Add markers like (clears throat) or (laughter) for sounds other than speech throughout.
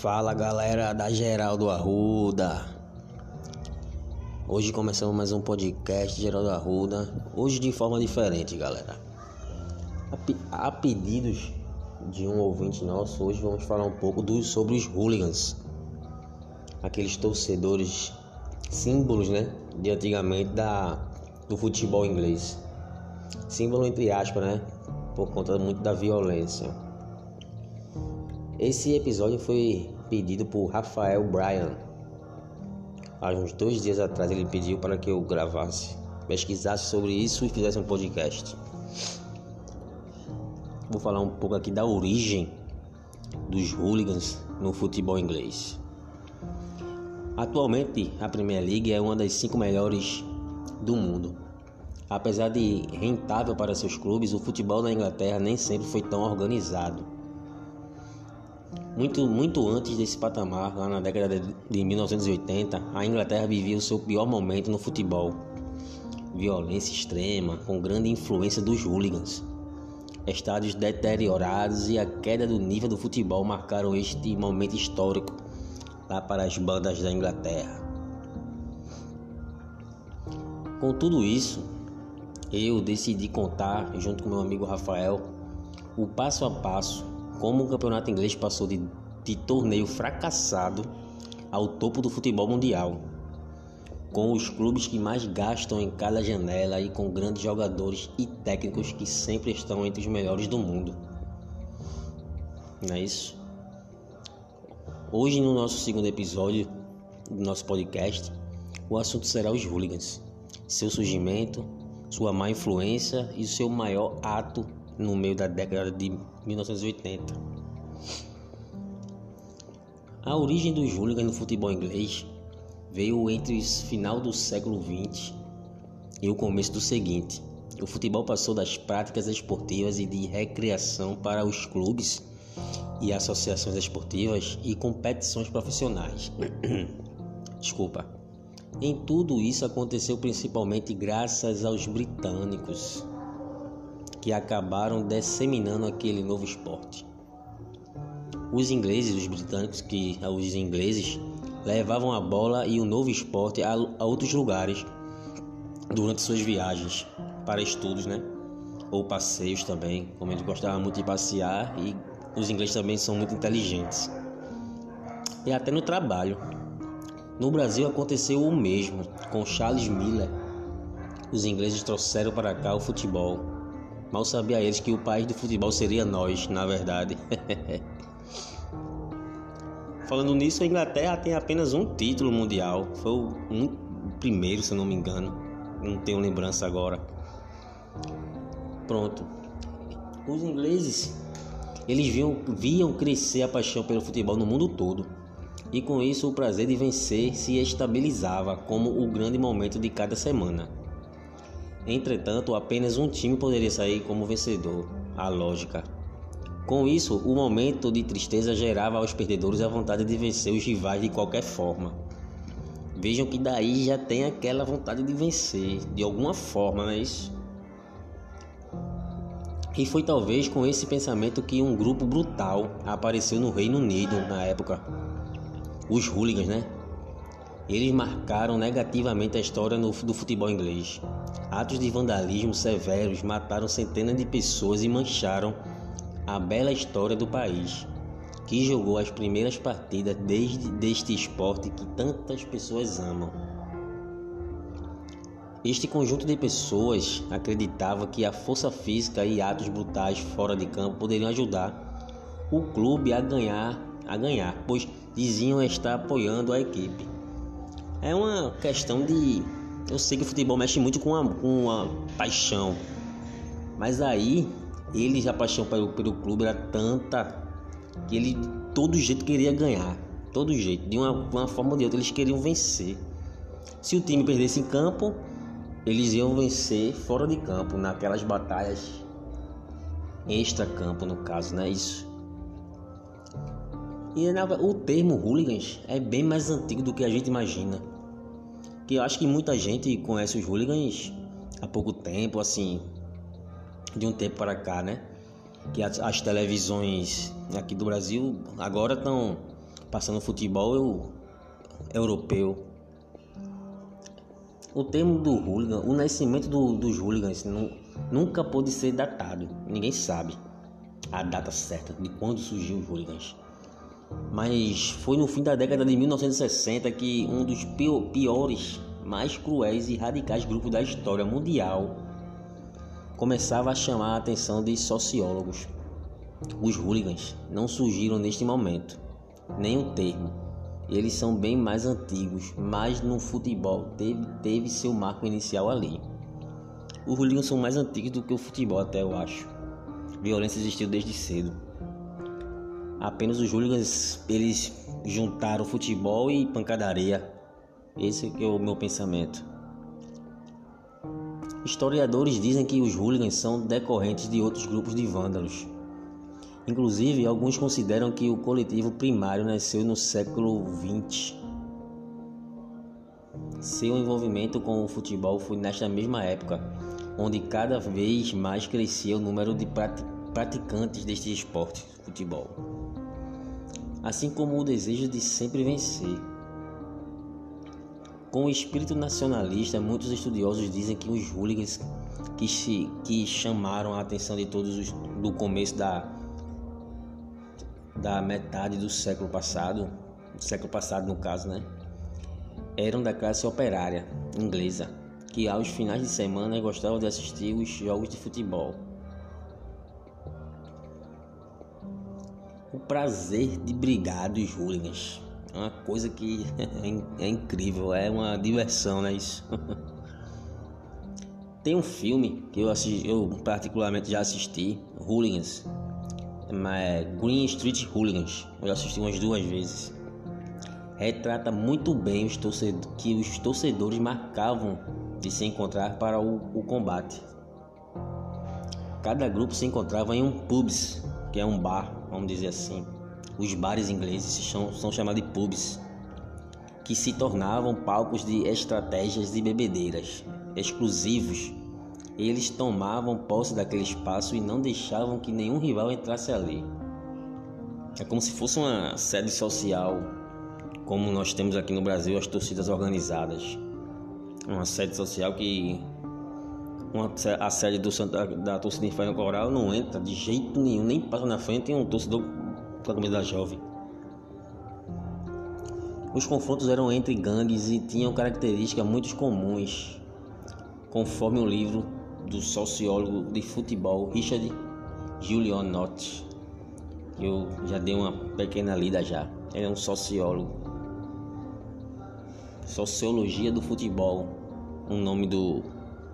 Fala galera da Geraldo Arruda. Hoje começamos mais um podcast Geraldo Arruda. Hoje de forma diferente, galera. A, a pedidos de um ouvinte nosso, hoje vamos falar um pouco do, sobre os hooligans. Aqueles torcedores símbolos, né, de antigamente da do futebol inglês. Símbolo entre aspas, né, por conta muito da violência. Esse episódio foi pedido por Rafael Bryan. Há uns dois dias atrás ele pediu para que eu gravasse, pesquisasse sobre isso e fizesse um podcast. Vou falar um pouco aqui da origem dos hooligans no futebol inglês. Atualmente, a Premier League é uma das cinco melhores do mundo. Apesar de rentável para seus clubes, o futebol na Inglaterra nem sempre foi tão organizado muito, muito antes desse patamar, lá na década de 1980, a Inglaterra vivia o seu pior momento no futebol. Violência extrema, com grande influência dos hooligans. Estádios deteriorados e a queda do nível do futebol marcaram este momento histórico lá para as bandas da Inglaterra. Com tudo isso, eu decidi contar, junto com meu amigo Rafael, o passo a passo como o campeonato inglês passou de, de torneio fracassado ao topo do futebol mundial, com os clubes que mais gastam em cada janela e com grandes jogadores e técnicos que sempre estão entre os melhores do mundo. Não é isso? Hoje, no nosso segundo episódio do nosso podcast, o assunto será os hooligans, seu surgimento, sua má influência e seu maior ato no meio da década de 1980. A origem dos hooligans no futebol inglês veio entre o final do século XX e o começo do seguinte. O futebol passou das práticas esportivas e de recreação para os clubes e associações esportivas e competições profissionais. (clears throat) Desculpa. Em tudo isso aconteceu principalmente graças aos britânicos, que acabaram disseminando aquele novo esporte. Os ingleses, os britânicos, que os ingleses levavam a bola e o novo esporte a, a outros lugares durante suas viagens para estudos, né? Ou passeios também, como eles gostavam muito de passear e os ingleses também são muito inteligentes. E até no trabalho. No Brasil aconteceu o mesmo com Charles Miller. Os ingleses trouxeram para cá o futebol Mal sabia eles que o país do futebol seria nós, na verdade. (laughs) Falando nisso, a Inglaterra tem apenas um título mundial. Foi o um, primeiro, se não me engano. Não tenho lembrança agora. Pronto. Os ingleses, eles viam, viam crescer a paixão pelo futebol no mundo todo. E com isso o prazer de vencer se estabilizava como o grande momento de cada semana. Entretanto, apenas um time poderia sair como vencedor, a lógica. Com isso, o momento de tristeza gerava aos perdedores a vontade de vencer os rivais de qualquer forma. Vejam que daí já tem aquela vontade de vencer, de alguma forma, não é isso? E foi talvez com esse pensamento que um grupo brutal apareceu no Reino Unido na época. Os hooligans, né? Eles marcaram negativamente a história no, do futebol inglês. Atos de vandalismo severos mataram centenas de pessoas e mancharam a bela história do país, que jogou as primeiras partidas desde deste esporte que tantas pessoas amam. Este conjunto de pessoas acreditava que a força física e atos brutais fora de campo poderiam ajudar o clube a ganhar, a ganhar, pois diziam estar apoiando a equipe. É uma questão de. Eu sei que o futebol mexe muito com a, com a paixão. Mas aí, ele a paixão pelo, pelo clube era tanta que ele todo jeito queria ganhar. Todo jeito, de uma, uma forma ou de outra, eles queriam vencer. Se o time perdesse em campo, eles iam vencer fora de campo, naquelas batalhas extra-campo, no caso, não é isso? E o termo hooligans é bem mais antigo do que a gente imagina que eu acho que muita gente conhece os hooligans há pouco tempo, assim, de um tempo para cá, né? Que as, as televisões aqui do Brasil agora estão passando futebol europeu. O termo do hooligan, o nascimento do, dos hooligans não, nunca pôde ser datado. Ninguém sabe a data certa de quando surgiu os hooligans. Mas foi no fim da década de 1960 que um dos piores, mais cruéis e radicais grupos da história mundial começava a chamar a atenção de sociólogos. Os hooligans não surgiram neste momento, nem o termo. Eles são bem mais antigos, mas no futebol teve, teve seu marco inicial ali. Os hooligans são mais antigos do que o futebol, até eu acho. Violência existiu desde cedo. Apenas os hooligans eles juntaram futebol e pancadaria. Esse é o meu pensamento. Historiadores dizem que os hooligans são decorrentes de outros grupos de vândalos. Inclusive, alguns consideram que o coletivo primário nasceu no século XX. Seu envolvimento com o futebol foi nesta mesma época, onde cada vez mais crescia o número de praticantes deste esporte, futebol. Assim como o desejo de sempre vencer. Com o espírito nacionalista, muitos estudiosos dizem que os hooligans que, se, que chamaram a atenção de todos os, do começo da, da metade do século passado, do século passado no caso, né, eram da classe operária inglesa, que aos finais de semana gostavam de assistir os jogos de futebol. Prazer de brigar dos hooligans é uma coisa que (laughs) é, incrível, é uma diversão, né? Isso. (laughs) Tem um filme que eu, assisti, eu particularmente já assisti, Hooligans, é Green Street Hooligans. Eu já assisti umas duas vezes. Retrata muito bem os torcedores, que os torcedores marcavam de se encontrar para o, o combate. Cada grupo se encontrava em um pubs, que é um bar, vamos dizer assim os bares ingleses são, são chamados de pubs, que se tornavam palcos de estratégias de bebedeiras exclusivos. Eles tomavam posse daquele espaço e não deixavam que nenhum rival entrasse ali. É como se fosse uma sede social, como nós temos aqui no Brasil as torcidas organizadas. Uma sede social que uma, a sede do, da, da torcida Inferno Coral não entra de jeito nenhum, nem passa na frente e um torcedor com a comunidade jovem. Os confrontos eram entre gangues e tinham características muito comuns, conforme o livro do sociólogo de futebol Richard Julian Nott. Eu já dei uma pequena lida já. Ele é um sociólogo. Sociologia do futebol, o nome do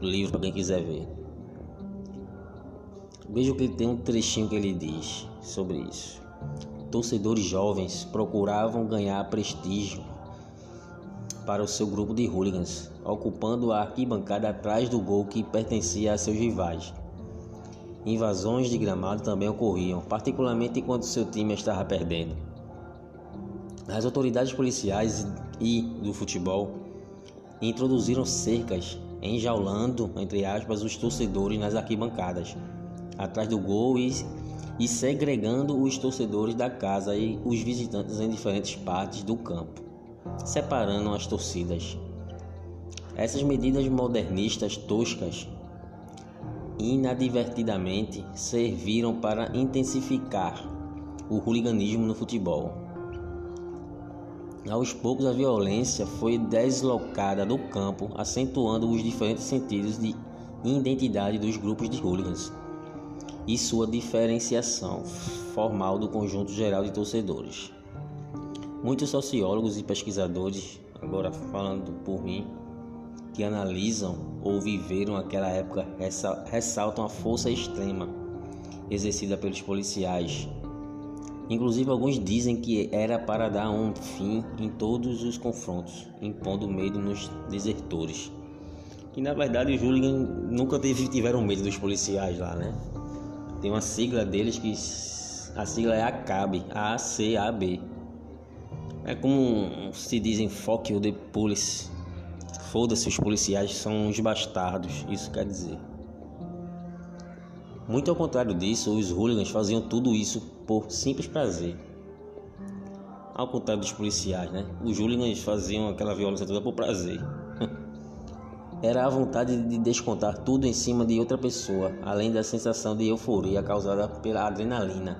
livro para quem quiser ver. Veja que tem um trechinho que ele diz sobre isso torcedores jovens procuravam ganhar prestígio para o seu grupo de hooligans, ocupando a arquibancada atrás do gol que pertencia a seus rivais. Invasões de gramado também ocorriam, particularmente quando seu time estava perdendo. As autoridades policiais e do futebol introduziram cercas, enjaulando, entre aspas, os torcedores nas arquibancadas, atrás do gol e e segregando os torcedores da casa e os visitantes em diferentes partes do campo, separando as torcidas. Essas medidas modernistas toscas inadvertidamente serviram para intensificar o hooliganismo no futebol. Aos poucos, a violência foi deslocada do campo, acentuando os diferentes sentidos de identidade dos grupos de hooligans e sua diferenciação formal do conjunto geral de torcedores. Muitos sociólogos e pesquisadores, agora falando por mim, que analisam ou viveram aquela época ressaltam a força extrema exercida pelos policiais. Inclusive, alguns dizem que era para dar um fim em todos os confrontos, impondo medo nos desertores. Que na verdade os hooligans nunca tiveram medo dos policiais lá, né? Tem uma sigla deles que a sigla é ACAB, A-C-A-B. É como se dizem fuck you the police. Foda-se, os policiais são uns bastardos, isso quer dizer. Muito ao contrário disso, os hooligans faziam tudo isso por simples prazer. ao contrário dos policiais, né? Os hooligans faziam aquela violência toda por prazer. (laughs) Era a vontade de descontar tudo em cima de outra pessoa, além da sensação de euforia causada pela adrenalina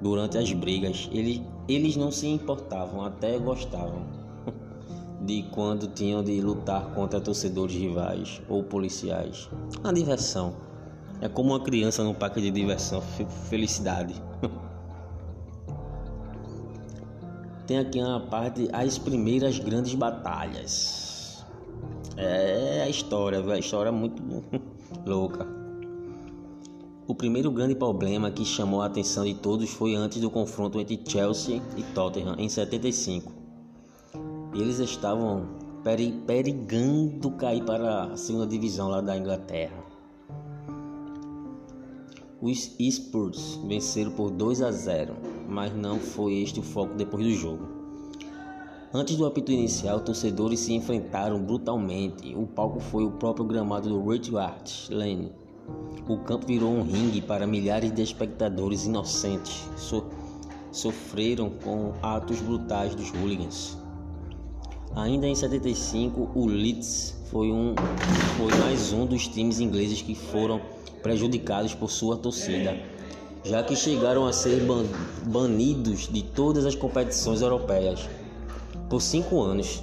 durante as brigas. Eles, eles não se importavam, até gostavam (laughs) de quando tinham de lutar contra torcedores rivais ou policiais. A diversão é como uma criança no parque de diversão, felicidade. (laughs) Tem aqui uma parte as primeiras grandes batalhas. É a história, a história é muito (laughs) louca. O primeiro grande problema que chamou a atenção de todos foi antes do confronto entre Chelsea e Tottenham em 75. Eles estavam perigando cair para a segunda divisão lá da Inglaterra. Os Spurs venceram por 2 a 0, mas não foi este o foco depois do jogo. Antes do apito inicial, torcedores se enfrentaram brutalmente. O palco foi o próprio gramado do Richard Lane. O campo virou um ringue para milhares de espectadores inocentes. So sofreram com atos brutais dos hooligans. Ainda em 75, o Leeds foi, um, foi mais um dos times ingleses que foram prejudicados por sua torcida, já que chegaram a ser ban banidos de todas as competições europeias por cinco anos.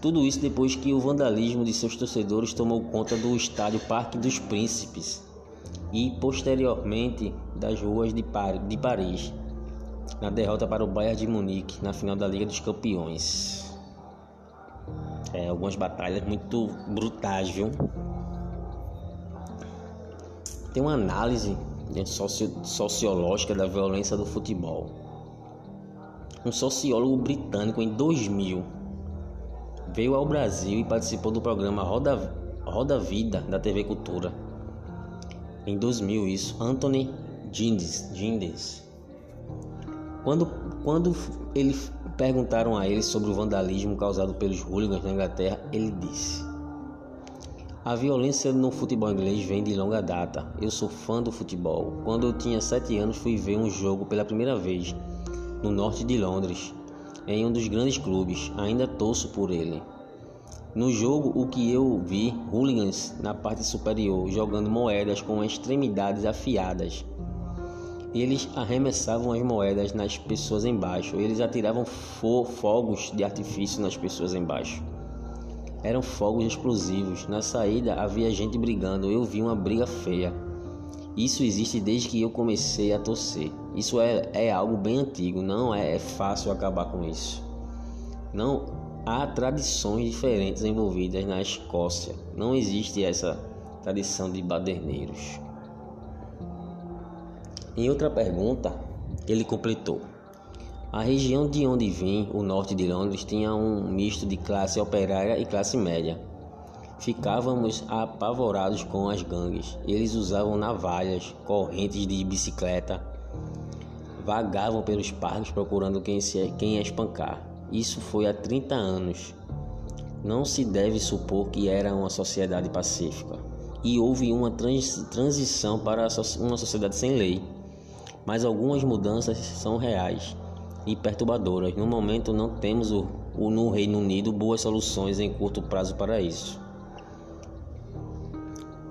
Tudo isso depois que o vandalismo de seus torcedores tomou conta do estádio Parque dos Príncipes e posteriormente das ruas de, Par de Paris, na derrota para o Bayern de Munique na final da Liga dos Campeões. É, algumas batalhas muito brutais, viu? Tem uma análise né, sociológica da violência do futebol. Um sociólogo britânico em 2000 veio ao Brasil e participou do programa Roda, Roda Vida da TV Cultura. Em 2000 isso, Anthony Gindes. Quando, quando ele perguntaram a ele sobre o vandalismo causado pelos hooligans na Inglaterra, ele disse: a violência no futebol inglês vem de longa data. Eu sou fã do futebol. Quando eu tinha 7 anos, fui ver um jogo pela primeira vez no norte de Londres, em um dos grandes clubes. Ainda torço por ele. No jogo, o que eu vi, hooligans na parte superior jogando moedas com extremidades afiadas. Eles arremessavam as moedas nas pessoas embaixo. Eles atiravam fo fogos de artifício nas pessoas embaixo. Eram fogos explosivos. Na saída havia gente brigando. Eu vi uma briga feia. Isso existe desde que eu comecei a torcer. Isso é, é algo bem antigo. Não é, é fácil acabar com isso. Não há tradições diferentes envolvidas na Escócia. Não existe essa tradição de baderneiros. Em outra pergunta, ele completou: a região de onde vim, o norte de Londres, tinha um misto de classe operária e classe média. Ficávamos apavorados com as gangues. Eles usavam navalhas, correntes de bicicleta, vagavam pelos parques procurando quem, se, quem espancar. Isso foi há 30 anos. Não se deve supor que era uma sociedade pacífica. E houve uma trans, transição para uma sociedade sem lei. Mas algumas mudanças são reais e perturbadoras. No momento, não temos o, o, no Reino Unido boas soluções em curto prazo para isso.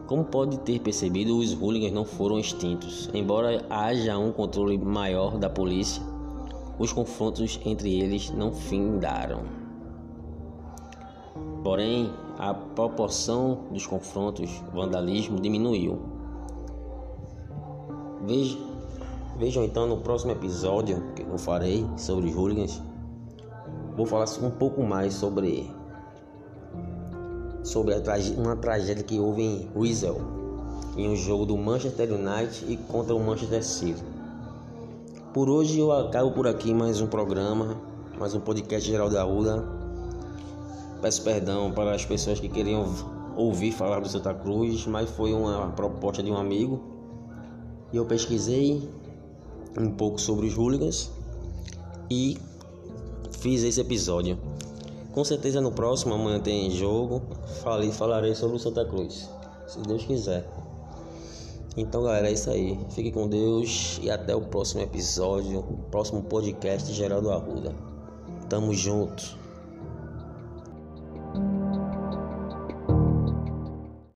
Como pode ter percebido, os hooligans não foram extintos. Embora haja um controle maior da polícia, os confrontos entre eles não findaram. Porém, a proporção dos confrontos, vandalismo diminuiu. Veja Vejam então no próximo episódio que eu farei sobre hooligans. Vou falar um pouco mais sobre sobre uma tragédia que houve em Whistle, em um jogo do Manchester United e contra o Manchester City. Por hoje eu acabo por aqui mais um programa, mais um podcast geral da UDA. Peço perdão para as pessoas que queriam ouvir falar do Santa Cruz, mas foi uma proposta de um amigo e eu pesquisei um pouco sobre os hooligans e fiz esse episódio. Com certeza no próximo, amanhã tem jogo, falei, falarei sobre o Santa Cruz, se Deus quiser. Então, galera, é isso aí. Fique com Deus e até o próximo episódio, próximo podcast Geraldo Arruda. Tamo junto.